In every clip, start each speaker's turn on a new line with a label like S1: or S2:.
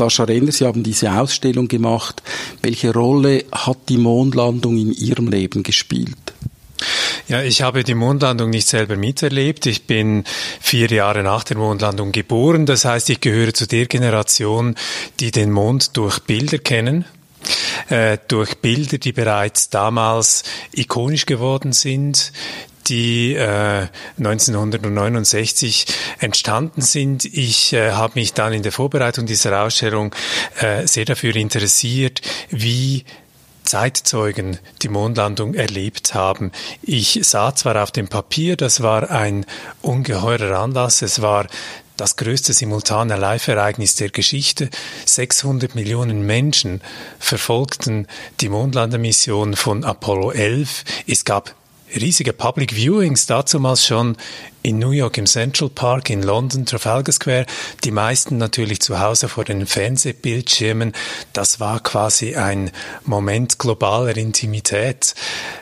S1: Sascha Renner, Sie haben diese Ausstellung gemacht. Welche Rolle hat die Mondlandung in Ihrem Leben gespielt?
S2: Ja, ich habe die Mondlandung nicht selber miterlebt. Ich bin vier Jahre nach der Mondlandung geboren. Das heißt, ich gehöre zu der Generation, die den Mond durch Bilder kennen. Äh, durch Bilder, die bereits damals ikonisch geworden sind, die äh, 1969 entstanden sind. Ich äh, habe mich dann in der Vorbereitung dieser Ausstellung äh, sehr dafür interessiert, wie Zeitzeugen die Mondlandung erlebt haben. Ich sah zwar auf dem Papier, das war ein ungeheurer Anlass, es war das größte simultane Live-Ereignis der Geschichte. 600 Millionen Menschen verfolgten die Mondlandemission von Apollo 11. Es gab riesige Public Viewings, dazumals schon in New York im Central Park, in London, Trafalgar Square, die meisten natürlich zu Hause vor den Fernsehbildschirmen. Das war quasi ein Moment globaler Intimität,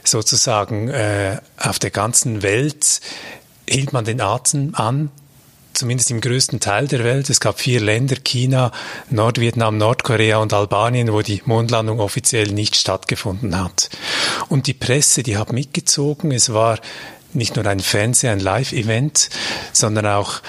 S2: sozusagen äh, auf der ganzen Welt hielt man den Atem an, zumindest im größten Teil der Welt. Es gab vier Länder, China, Nordvietnam, Nordkorea und Albanien, wo die Mondlandung offiziell nicht stattgefunden hat. Und die Presse, die hat mitgezogen. Es war nicht nur ein Fernseh, ein Live-Event, sondern auch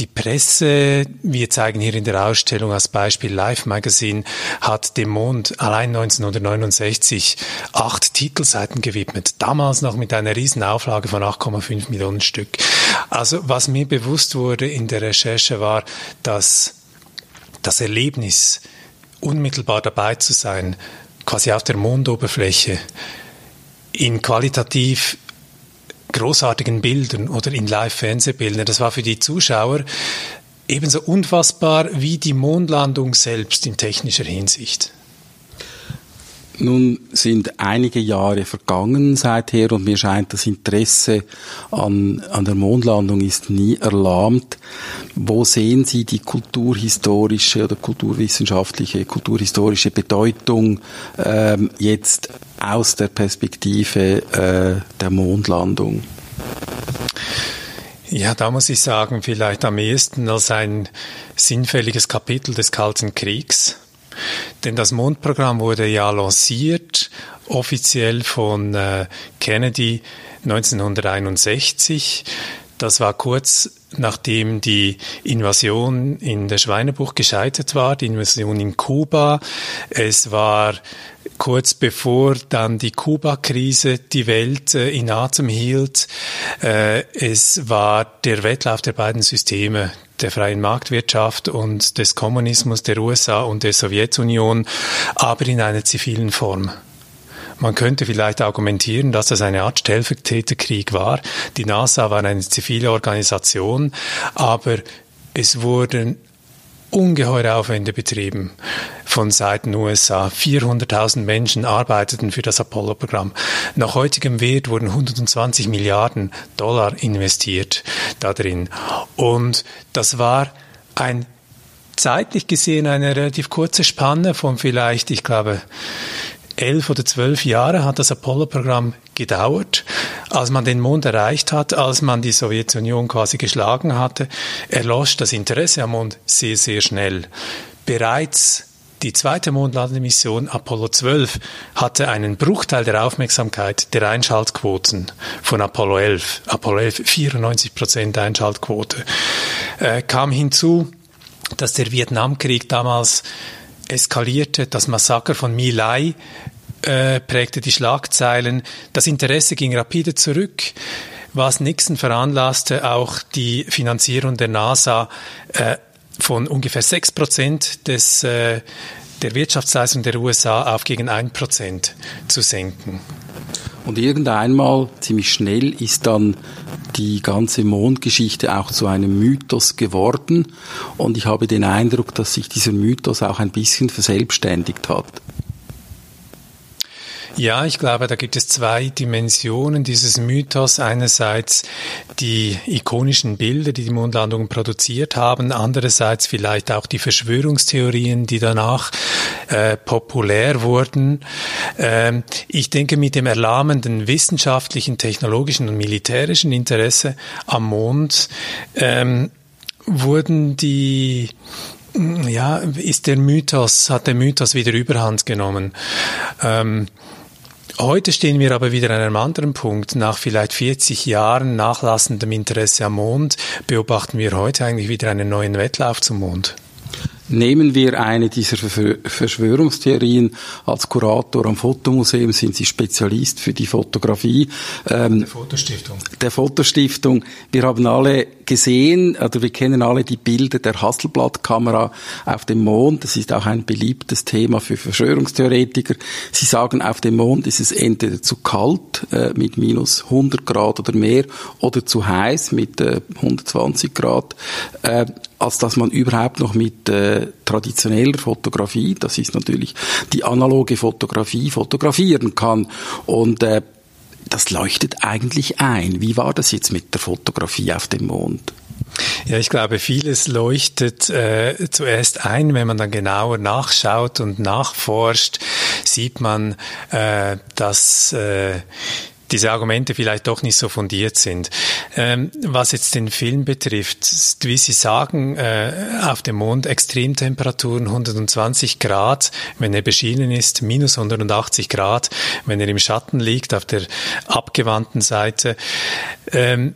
S2: die Presse, wir zeigen hier in der Ausstellung als Beispiel Life Magazine, hat dem Mond allein 1969 acht Titelseiten gewidmet. Damals noch mit einer riesen Auflage von 8,5 Millionen Stück. Also was mir bewusst wurde in der Recherche war, dass das Erlebnis, unmittelbar dabei zu sein, quasi auf der Mondoberfläche, in qualitativ großartigen Bildern oder in Live-Fernsehbildern. Das war für die Zuschauer ebenso unfassbar wie die Mondlandung selbst in technischer Hinsicht.
S1: Nun sind einige Jahre vergangen seither und mir scheint, das Interesse an, an der Mondlandung ist nie erlahmt. Wo sehen Sie die kulturhistorische oder kulturwissenschaftliche, kulturhistorische Bedeutung ähm, jetzt aus der Perspektive äh, der Mondlandung?
S2: Ja, da muss ich sagen, vielleicht am ehesten als ein sinnfälliges Kapitel des Kalten Kriegs denn das Mondprogramm wurde ja lanciert, offiziell von äh, Kennedy 1961. Das war kurz nachdem die Invasion in der Schweinebucht gescheitert war, die Invasion in Kuba. Es war kurz bevor dann die Kuba-Krise die Welt äh, in Atem hielt. Äh, es war der Wettlauf der beiden Systeme, der freien Marktwirtschaft und des Kommunismus der USA und der Sowjetunion, aber in einer zivilen Form. Man könnte vielleicht argumentieren, dass das eine Art Stellvertreterkrieg war. Die NASA war eine zivile Organisation, aber es wurden ungeheure Aufwände betrieben von Seiten USA. 400.000 Menschen arbeiteten für das Apollo-Programm. Nach heutigem Wert wurden 120 Milliarden Dollar investiert da drin. Und das war ein zeitlich gesehen eine relativ kurze Spanne von vielleicht, ich glaube, elf oder zwölf Jahre hat das Apollo-Programm gedauert. Als man den Mond erreicht hat, als man die Sowjetunion quasi geschlagen hatte, erlosch das Interesse am Mond sehr, sehr schnell. Bereits die zweite Mondlandemission Apollo 12 hatte einen Bruchteil der Aufmerksamkeit der Einschaltquoten von Apollo 11. Apollo 11 94 Prozent Einschaltquote. Äh, kam hinzu, dass der Vietnamkrieg damals eskalierte. Das Massaker von My Lai äh, prägte die Schlagzeilen. Das Interesse ging rapide zurück was Nixon veranlasste, auch die Finanzierung der NASA äh, von ungefähr sechs Prozent des äh, der Wirtschaftsleistung der USA auf gegen ein Prozent zu senken.
S1: Und irgendeinmal, ziemlich schnell, ist dann die ganze Mondgeschichte auch zu einem Mythos geworden. Und ich habe den Eindruck, dass sich dieser Mythos auch ein bisschen verselbstständigt hat.
S2: Ja, ich glaube, da gibt es zwei Dimensionen dieses Mythos. Einerseits die ikonischen Bilder, die die Mondlandungen produziert haben. Andererseits vielleicht auch die Verschwörungstheorien, die danach äh, populär wurden. Ähm, ich denke, mit dem erlahmenden wissenschaftlichen, technologischen und militärischen Interesse am Mond ähm, wurden die Ja, ist der Mythos, hat der Mythos wieder Überhand genommen. Ähm, Heute stehen wir aber wieder an einem anderen Punkt. Nach vielleicht 40 Jahren nachlassendem Interesse am Mond beobachten wir heute eigentlich wieder einen neuen Wettlauf zum Mond.
S1: Nehmen wir eine dieser Verschwörungstheorien als Kurator am Fotomuseum, sind Sie Spezialist für die Fotografie.
S2: Ähm, der Fotostiftung.
S1: Der Fotostiftung. Wir haben alle gesehen, oder wir kennen alle die Bilder der Hasselblatt-Kamera auf dem Mond. Das ist auch ein beliebtes Thema für Verschwörungstheoretiker. Sie sagen, auf dem Mond ist es entweder zu kalt, äh, mit minus 100 Grad oder mehr, oder zu heiß mit äh, 120 Grad. Äh, als dass man überhaupt noch mit äh, traditioneller Fotografie, das ist natürlich die analoge Fotografie, fotografieren kann. Und äh, das leuchtet eigentlich ein. Wie war das jetzt mit der Fotografie auf dem Mond?
S2: Ja, ich glaube, vieles leuchtet äh, zuerst ein, wenn man dann genauer nachschaut und nachforscht, sieht man, äh, dass äh, diese Argumente vielleicht doch nicht so fundiert sind. Ähm, was jetzt den Film betrifft, wie Sie sagen, äh, auf dem Mond Extremtemperaturen 120 Grad, wenn er beschienen ist, minus 180 Grad, wenn er im Schatten liegt auf der abgewandten Seite. Ähm,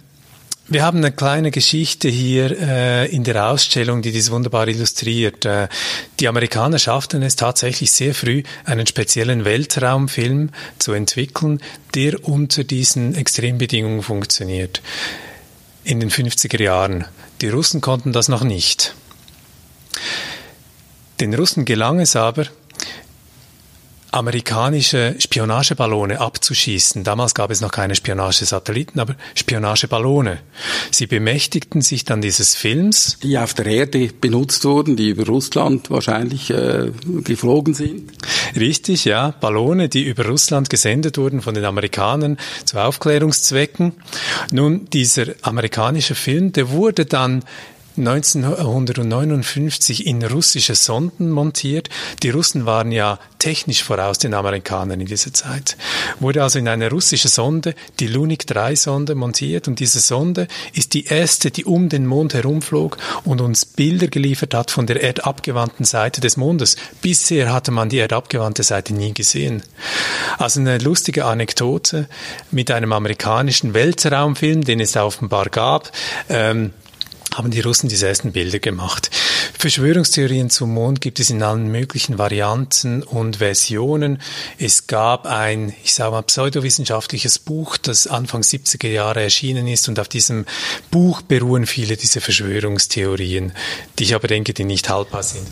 S2: wir haben eine kleine Geschichte hier äh, in der Ausstellung, die dies wunderbar illustriert. Äh, die Amerikaner schafften es tatsächlich sehr früh, einen speziellen Weltraumfilm zu entwickeln, der unter diesen Extrembedingungen funktioniert. In den 50er Jahren. Die Russen konnten das noch nicht. Den Russen gelang es aber, amerikanische Spionageballone abzuschießen. Damals gab es noch keine Spionagesatelliten, aber Spionageballone. Sie bemächtigten sich dann dieses Films.
S1: Die auf der Erde benutzt wurden, die über Russland wahrscheinlich äh, geflogen sind.
S2: Richtig, ja. Ballone, die über Russland gesendet wurden von den Amerikanern zu Aufklärungszwecken. Nun, dieser amerikanische Film, der wurde dann 1959 in russische Sonden montiert. Die Russen waren ja technisch voraus den Amerikanern in dieser Zeit. Wurde also in eine russische Sonde, die Lunik 3 Sonde montiert und diese Sonde ist die erste, die um den Mond herumflog und uns Bilder geliefert hat von der erdabgewandten Seite des Mondes. Bisher hatte man die erdabgewandte Seite nie gesehen. Also eine lustige Anekdote mit einem amerikanischen Weltraumfilm, den es offenbar gab. Ähm, haben die Russen diese ersten Bilder gemacht. Verschwörungstheorien zum Mond gibt es in allen möglichen Varianten und Versionen. Es gab ein, ich sage mal, pseudowissenschaftliches Buch, das Anfang 70er Jahre erschienen ist und auf diesem Buch beruhen viele dieser Verschwörungstheorien, die ich aber denke, die nicht haltbar sind.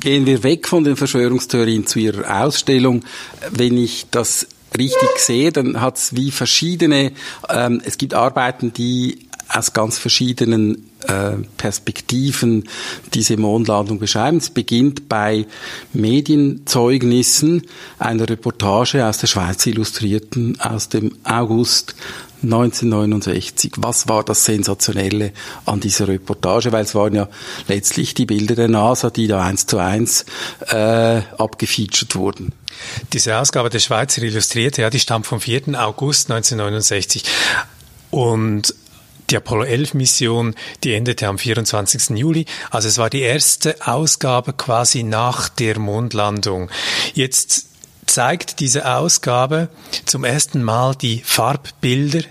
S1: Gehen wir weg von den Verschwörungstheorien zu Ihrer Ausstellung. Wenn ich das richtig sehe, dann hat es wie verschiedene, ähm, es gibt Arbeiten, die aus ganz verschiedenen äh, Perspektiven diese Mondlandung beschreiben. Es beginnt bei Medienzeugnissen einer Reportage aus der Schweiz Illustrierten aus dem August 1969. Was war das Sensationelle an dieser Reportage? Weil es waren ja letztlich die Bilder der NASA, die da eins zu eins äh, abgefeatured wurden.
S2: Diese Ausgabe der Schweizer Illustrierte, ja, die stammt vom 4. August 1969. Und die Apollo 11 Mission, die endete am 24. Juli. Also es war die erste Ausgabe quasi nach der Mondlandung. Jetzt zeigt diese Ausgabe zum ersten Mal die Farbbilder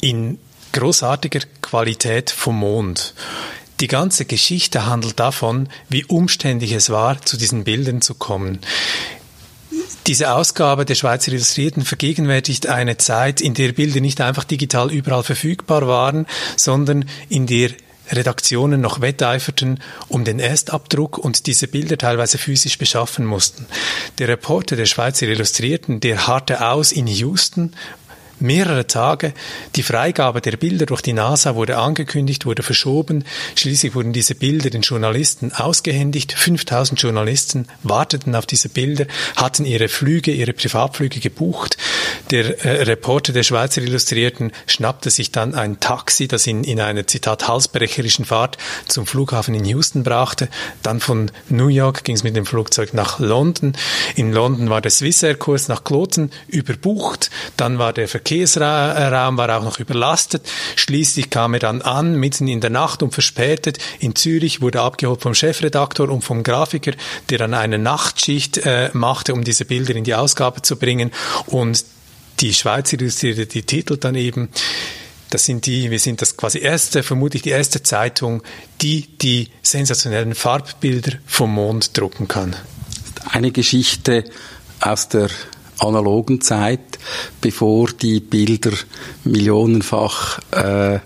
S2: in großartiger Qualität vom Mond. Die ganze Geschichte handelt davon, wie umständlich es war, zu diesen Bildern zu kommen. Diese Ausgabe der Schweizer Illustrierten vergegenwärtigt eine Zeit, in der Bilder nicht einfach digital überall verfügbar waren, sondern in der Redaktionen noch wetteiferten um den Erstabdruck und diese Bilder teilweise physisch beschaffen mussten. Der Reporter der Schweizer Illustrierten, der harrte aus in Houston mehrere Tage. Die Freigabe der Bilder durch die NASA wurde angekündigt, wurde verschoben. Schließlich wurden diese Bilder den Journalisten ausgehändigt. 5000 Journalisten warteten auf diese Bilder, hatten ihre Flüge, ihre Privatflüge gebucht. Der äh, Reporter der Schweizer Illustrierten schnappte sich dann ein Taxi, das ihn in einer, Zitat, halsbrecherischen Fahrt zum Flughafen in Houston brachte. Dann von New York ging es mit dem Flugzeug nach London. In London war der Swissair-Kurs nach Kloten überbucht. Dann war der Verkehr Verkehrsraum war auch noch überlastet. Schließlich kam er dann an, mitten in der Nacht und verspätet in Zürich, wurde abgeholt vom Chefredaktor und vom Grafiker, der dann eine Nachtschicht äh, machte, um diese Bilder in die Ausgabe zu bringen. Und die Schweizer illustrierte die Titel dann eben das sind die, wir sind das quasi erste, vermutlich die erste Zeitung, die die sensationellen Farbbilder vom Mond drucken kann.
S1: Eine Geschichte aus der analogen Zeit, bevor die Bilder millionenfach äh,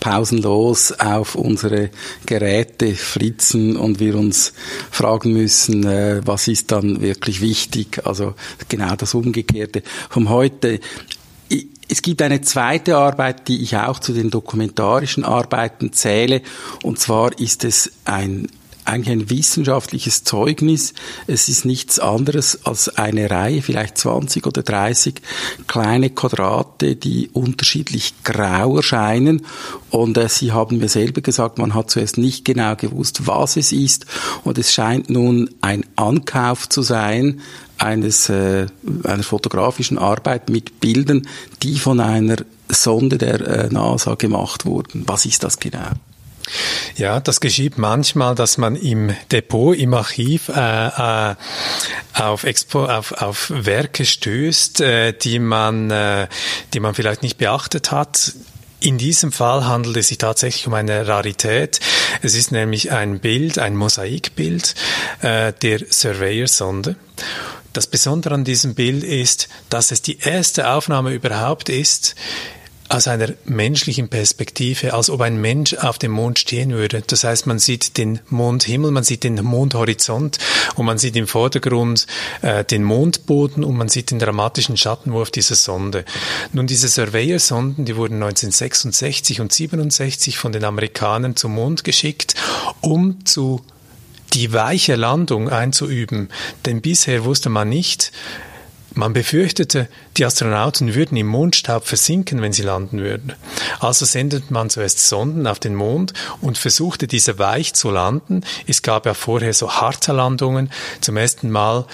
S1: pausenlos auf unsere Geräte flitzen und wir uns fragen müssen, äh, was ist dann wirklich wichtig. Also genau das Umgekehrte. Vom heute es gibt eine zweite Arbeit, die ich auch zu den dokumentarischen Arbeiten zähle, und zwar ist es ein eigentlich ein wissenschaftliches Zeugnis. Es ist nichts anderes als eine Reihe, vielleicht 20 oder 30 kleine Quadrate, die unterschiedlich grau erscheinen. Und äh, Sie haben mir selber gesagt, man hat zuerst nicht genau gewusst, was es ist. Und es scheint nun ein Ankauf zu sein, eines, äh, einer fotografischen Arbeit mit Bildern, die von einer Sonde der äh, NASA gemacht wurden. Was ist das genau?
S2: Ja, das geschieht manchmal, dass man im Depot, im Archiv äh, äh, auf, Expo, auf, auf Werke stößt, äh, die, man, äh, die man vielleicht nicht beachtet hat. In diesem Fall handelt es sich tatsächlich um eine Rarität. Es ist nämlich ein Bild, ein Mosaikbild äh, der Surveyor-Sonde. Das Besondere an diesem Bild ist, dass es die erste Aufnahme überhaupt ist, aus einer menschlichen Perspektive, als ob ein Mensch auf dem Mond stehen würde. Das heißt, man sieht den Mondhimmel, man sieht den Mondhorizont und man sieht im Vordergrund äh, den Mondboden und man sieht den dramatischen Schattenwurf dieser Sonde. Nun, diese Surveyor-Sonden, die wurden 1966 und 67 von den Amerikanern zum Mond geschickt, um zu die weiche Landung einzuüben. Denn bisher wusste man nicht, man befürchtete, die Astronauten würden im Mondstaub versinken, wenn sie landen würden. Also sendet man zuerst Sonden auf den Mond und versuchte diese weich zu landen. Es gab ja vorher so harte Landungen. Zum ersten Mal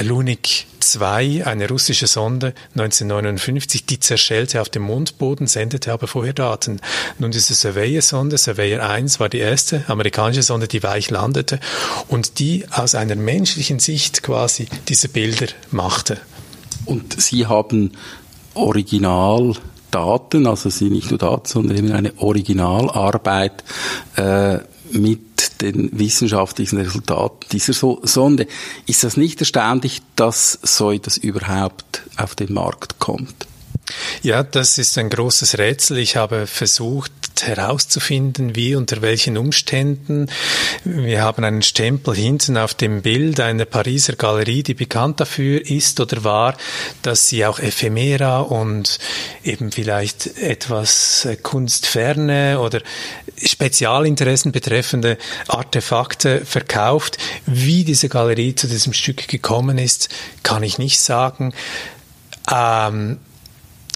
S2: Lunik 2, eine russische Sonde 1959, die zerschellte auf dem Mondboden, sendete aber vorher Daten. Nun diese Surveyor-Sonde, Surveyor 1 war die erste amerikanische Sonde, die weich landete und die aus einer menschlichen Sicht quasi diese Bilder machte.
S1: Und Sie haben Originaldaten, also Sie nicht nur Daten, sondern eben eine Originalarbeit äh, mit den wissenschaftlichen Resultaten dieser Sonde. Ist das nicht erstaunlich, dass so etwas überhaupt auf den Markt kommt?
S2: Ja, das ist ein großes Rätsel. Ich habe versucht herauszufinden, wie, unter welchen Umständen. Wir haben einen Stempel hinten auf dem Bild einer Pariser Galerie, die bekannt dafür ist oder war, dass sie auch Ephemera und eben vielleicht etwas kunstferne oder Spezialinteressen betreffende Artefakte verkauft. Wie diese Galerie zu diesem Stück gekommen ist, kann ich nicht sagen. Ähm,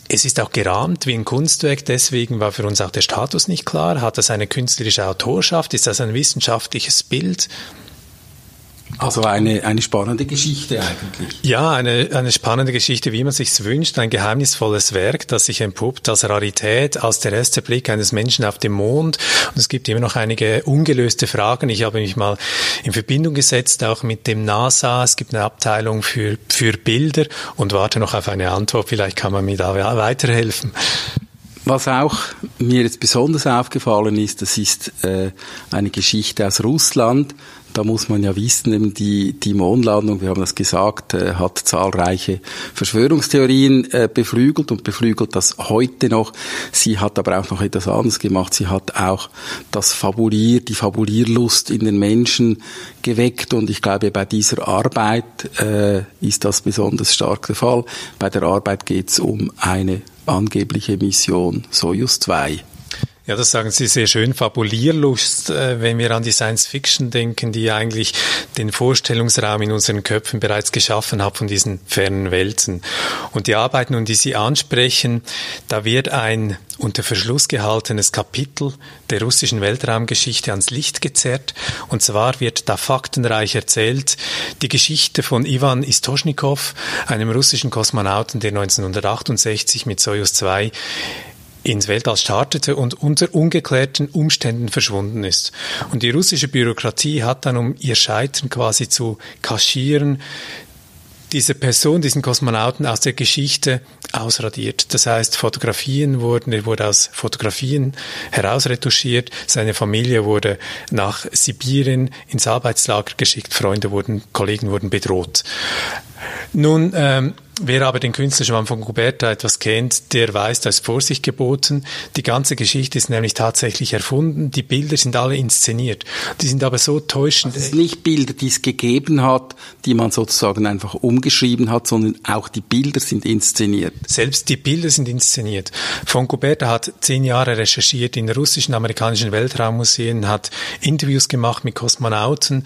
S2: es ist auch gerahmt wie ein Kunstwerk, deswegen war für uns auch der Status nicht klar. Hat das eine künstlerische Autorschaft? Ist das ein wissenschaftliches Bild?
S1: Also eine, eine spannende Geschichte eigentlich.
S2: Ja, eine, eine spannende Geschichte, wie man sich's wünscht. Ein geheimnisvolles Werk, das sich entpuppt als Rarität, als der erste Blick eines Menschen auf dem Mond. Und es gibt immer noch einige ungelöste Fragen. Ich habe mich mal in Verbindung gesetzt, auch mit dem NASA. Es gibt eine Abteilung für, für Bilder und warte noch auf eine Antwort. Vielleicht kann man mir da weiterhelfen.
S1: Was auch mir jetzt besonders aufgefallen ist, das ist äh, eine Geschichte aus Russland da muss man ja wissen, die, die Mondlandung, wir haben das gesagt, äh, hat zahlreiche Verschwörungstheorien äh, beflügelt und beflügelt das heute noch. Sie hat aber auch noch etwas anderes gemacht. Sie hat auch das Fabulier, die Fabulierlust in den Menschen geweckt und ich glaube, bei dieser Arbeit äh, ist das besonders stark der Fall. Bei der Arbeit geht es um eine angebliche Mission Soyuz 2.
S2: Ja, das sagen Sie sehr schön. Fabulierlust, äh, wenn wir an die Science Fiction denken, die eigentlich den Vorstellungsraum in unseren Köpfen bereits geschaffen hat von diesen fernen Welten. Und die Arbeiten, die Sie ansprechen, da wird ein unter Verschluss gehaltenes Kapitel der russischen Weltraumgeschichte ans Licht gezerrt. Und zwar wird da faktenreich erzählt die Geschichte von Ivan Istoschnikow, einem russischen Kosmonauten, der 1968 mit Soyuz 2 ins Weltall startete und unter ungeklärten Umständen verschwunden ist. Und die russische Bürokratie hat dann, um ihr Scheitern quasi zu kaschieren, diese Person, diesen Kosmonauten aus der Geschichte ausradiert. Das heißt, Fotografien wurden, er wurde aus Fotografien herausretuschiert, seine Familie wurde nach Sibirien ins Arbeitslager geschickt, Freunde wurden, Kollegen wurden bedroht. Nun, ähm, Wer aber den Künstlerschwamm von Guberta etwas kennt, der weiß, da ist Vorsicht geboten. Die ganze Geschichte ist nämlich tatsächlich erfunden. Die Bilder sind alle inszeniert. Die sind aber so täuschend.
S1: Es sind nicht Bilder, die es gegeben hat, die man sozusagen einfach umgeschrieben hat, sondern auch die Bilder sind inszeniert.
S2: Selbst die Bilder sind inszeniert. Von Guberta hat zehn Jahre recherchiert in russischen, amerikanischen Weltraummuseen, hat Interviews gemacht mit Kosmonauten,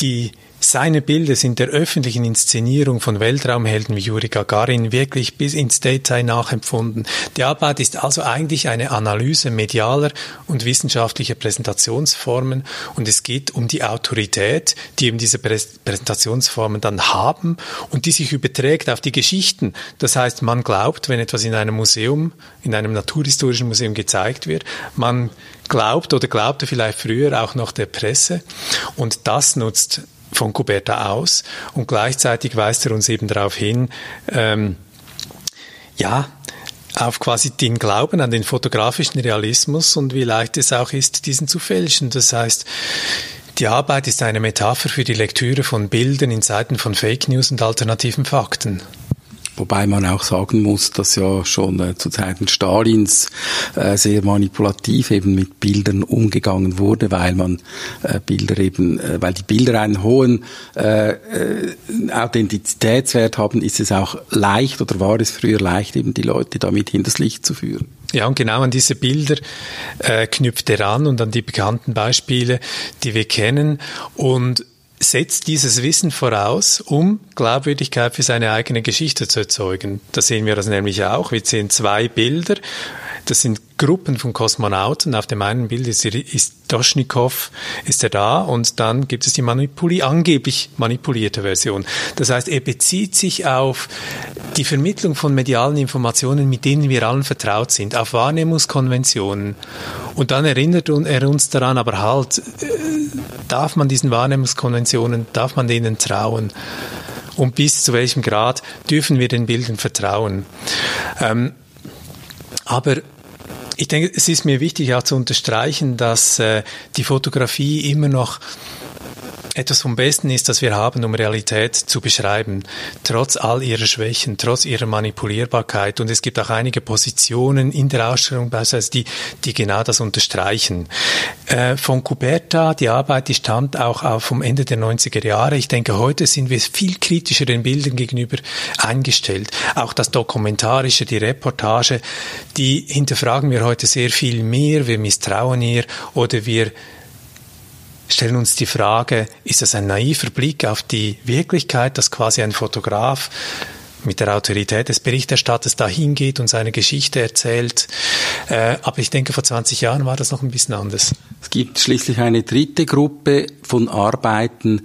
S2: die seine Bilder sind der öffentlichen Inszenierung von Weltraumhelden wie Juri Gagarin wirklich bis ins Detail nachempfunden. Die Arbeit ist also eigentlich eine Analyse medialer und wissenschaftlicher Präsentationsformen und es geht um die Autorität, die eben diese Präsentationsformen dann haben und die sich überträgt auf die Geschichten. Das heißt, man glaubt, wenn etwas in einem Museum, in einem naturhistorischen Museum gezeigt wird, man glaubt oder glaubte vielleicht früher auch noch der Presse und das nutzt von Kuberta aus und gleichzeitig weist er uns eben darauf hin, ähm, ja, auf quasi den Glauben an den fotografischen Realismus und wie leicht es auch ist, diesen zu fälschen. Das heißt, die Arbeit ist eine Metapher für die Lektüre von Bildern in Zeiten von Fake News und alternativen Fakten.
S1: Wobei man auch sagen muss, dass ja schon äh, zu Zeiten Stalins äh, sehr manipulativ eben mit Bildern umgegangen wurde, weil man äh, Bilder eben, äh, weil die Bilder einen hohen äh, äh, Authentizitätswert haben, ist es auch leicht oder war es früher leicht, eben die Leute damit hinters Licht zu führen.
S2: Ja, und genau an diese Bilder knüpft er an und an die bekannten Beispiele, die wir kennen. Und setzt dieses Wissen voraus, um Glaubwürdigkeit für seine eigene Geschichte zu erzeugen. Da sehen wir das nämlich auch. Wir sehen zwei Bilder. Das sind Gruppen von Kosmonauten. Auf dem einen Bild ist, ist Doschnikow, ist er da und dann gibt es die manipuli angeblich manipulierte Version. Das heißt, er bezieht sich auf die Vermittlung von medialen Informationen, mit denen wir allen vertraut sind, auf Wahrnehmungskonventionen. Und dann erinnert er uns daran, aber halt, äh, darf man diesen Wahrnehmungskonventionen, darf man denen trauen? Und bis zu welchem Grad dürfen wir den Bildern vertrauen? Ähm, aber ich denke, es ist mir wichtig auch zu unterstreichen, dass äh, die Fotografie immer noch etwas vom Besten ist, das wir haben, um Realität zu beschreiben, trotz all ihrer Schwächen, trotz ihrer Manipulierbarkeit. Und es gibt auch einige Positionen in der Ausstellung beispielsweise, die, die genau das unterstreichen. Äh, von Cuberta, die Arbeit, die stammt auch auf vom Ende der 90er Jahre. Ich denke, heute sind wir viel kritischer den Bildern gegenüber eingestellt. Auch das Dokumentarische, die Reportage, die hinterfragen wir heute sehr viel mehr. Wir misstrauen ihr oder wir stellen uns die Frage, ist das ein naiver Blick auf die Wirklichkeit, dass quasi ein Fotograf mit der Autorität des Berichterstatters dahin geht und seine Geschichte erzählt. Äh, aber ich denke, vor 20 Jahren war das noch ein bisschen anders.
S1: Es gibt schließlich eine dritte Gruppe von Arbeiten,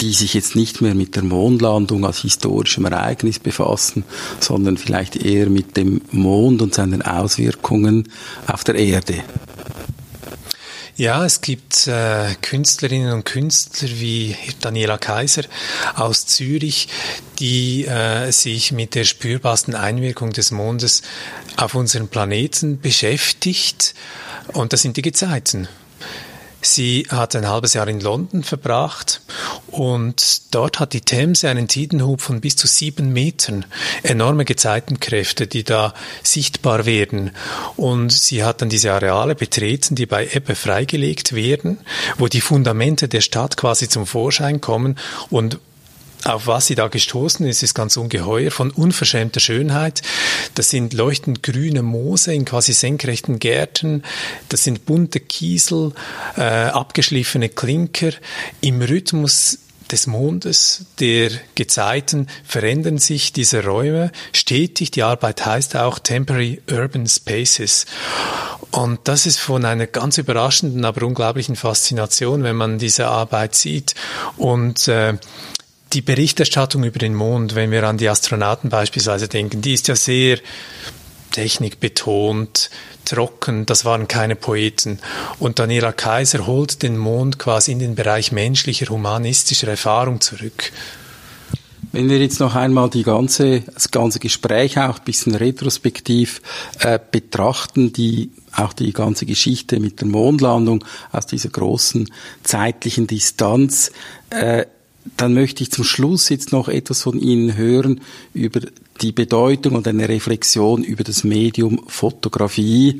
S1: die sich jetzt nicht mehr mit der Mondlandung als historischem Ereignis befassen, sondern vielleicht eher mit dem Mond und seinen Auswirkungen auf der Erde.
S2: Ja, es gibt äh, Künstlerinnen und Künstler wie Daniela Kaiser aus Zürich, die äh, sich mit der spürbarsten Einwirkung des Mondes auf unseren Planeten beschäftigt. Und das sind die Gezeiten. Sie hat ein halbes Jahr in London verbracht und dort hat die Themse einen Tidenhub von bis zu sieben Metern. Enorme Gezeitenkräfte, die da sichtbar werden. Und sie hat dann diese Areale betreten, die bei Ebbe freigelegt werden, wo die Fundamente der Stadt quasi zum Vorschein kommen und auf was sie da gestoßen ist, ist ganz ungeheuer, von unverschämter Schönheit. Das sind leuchtend grüne Moose in quasi senkrechten Gärten, das sind bunte Kiesel, äh, abgeschliffene Klinker. Im Rhythmus des Mondes, der Gezeiten verändern sich diese Räume stetig. Die Arbeit heißt auch Temporary Urban Spaces. Und das ist von einer ganz überraschenden, aber unglaublichen Faszination, wenn man diese Arbeit sieht. Und äh, die Berichterstattung über den Mond, wenn wir an die Astronauten beispielsweise denken, die ist ja sehr technikbetont, trocken, das waren keine Poeten. Und Daniela Kaiser holt den Mond quasi in den Bereich menschlicher, humanistischer Erfahrung zurück.
S1: Wenn wir jetzt noch einmal die ganze, das ganze Gespräch auch ein bisschen retrospektiv äh, betrachten, die, auch die ganze Geschichte mit der Mondlandung aus dieser großen zeitlichen Distanz, äh, dann möchte ich zum Schluss jetzt noch etwas von Ihnen hören über die Bedeutung und eine Reflexion über das Medium Fotografie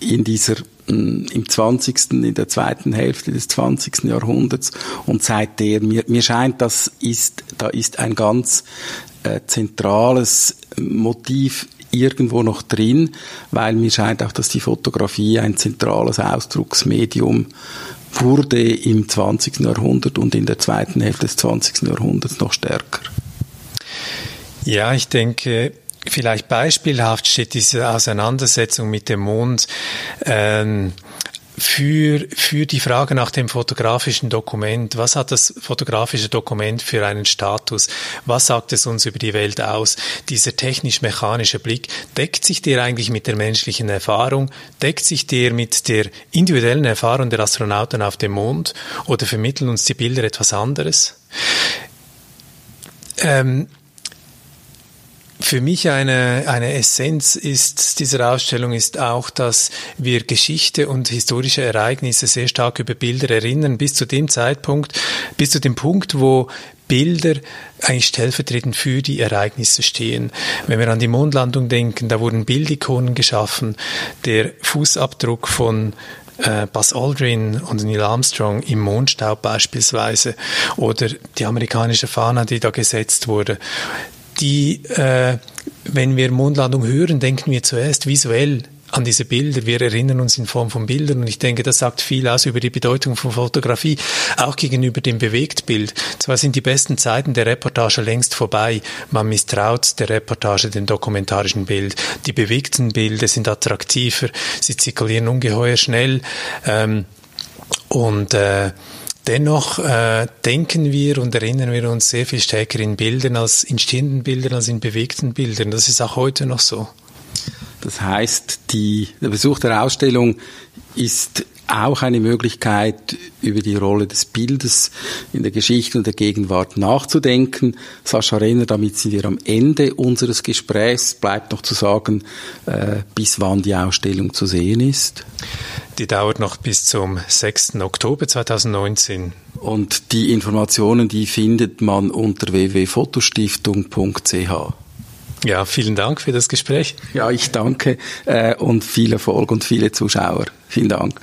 S1: in dieser mm, im 20., in der zweiten Hälfte des 20. Jahrhunderts und seitdem mir, mir scheint, das ist, da ist ein ganz äh, zentrales Motiv irgendwo noch drin, weil mir scheint auch, dass die Fotografie ein zentrales Ausdrucksmedium wurde im 20. Jahrhundert und in der zweiten Hälfte des 20. Jahrhunderts noch stärker.
S2: Ja, ich denke, vielleicht beispielhaft steht diese Auseinandersetzung mit dem Mond ähm, für, für die Frage nach dem fotografischen Dokument. Was hat das fotografische Dokument für einen Status? Was sagt es uns über die Welt aus? Dieser technisch-mechanische Blick, deckt sich der eigentlich mit der menschlichen Erfahrung? Deckt sich der mit der individuellen Erfahrung der Astronauten auf dem Mond? Oder vermitteln uns die Bilder etwas anderes? Ähm, für mich eine, eine Essenz ist dieser Ausstellung ist auch, dass wir Geschichte und historische Ereignisse sehr stark über Bilder erinnern, bis zu dem Zeitpunkt, bis zu dem Punkt, wo Bilder eigentlich stellvertretend für die Ereignisse stehen. Wenn wir an die Mondlandung denken, da wurden Bildikonen geschaffen, der Fußabdruck von äh, Buzz Aldrin und Neil Armstrong im Mondstaub beispielsweise oder die amerikanische Fahne, die da gesetzt wurde die, äh, wenn wir Mondlandung hören, denken wir zuerst visuell an diese Bilder. Wir erinnern uns in Form von Bildern und ich denke, das sagt viel aus über die Bedeutung von Fotografie, auch gegenüber dem Bewegtbild. Zwar sind die besten Zeiten der Reportage längst vorbei, man misstraut der Reportage dem dokumentarischen Bild. Die bewegten Bilder sind attraktiver, sie zirkulieren ungeheuer schnell ähm, und äh, Dennoch äh, denken wir und erinnern wir uns sehr viel stärker in Bildern als in stehenden Bildern als in bewegten Bildern. Das ist auch heute noch so.
S1: Das heißt, die, der Besuch der Ausstellung ist auch eine Möglichkeit, über die Rolle des Bildes in der Geschichte und der Gegenwart nachzudenken. Sascha Renner, damit sind wir am Ende unseres Gesprächs. Bleibt noch zu sagen, äh, bis wann die Ausstellung zu sehen ist.
S2: Die dauert noch bis zum 6. Oktober 2019.
S1: Und die Informationen, die findet man unter www.fotostiftung.ch.
S2: Ja, vielen Dank für das Gespräch.
S1: Ja, ich danke äh, und viel Erfolg und viele Zuschauer. Vielen Dank.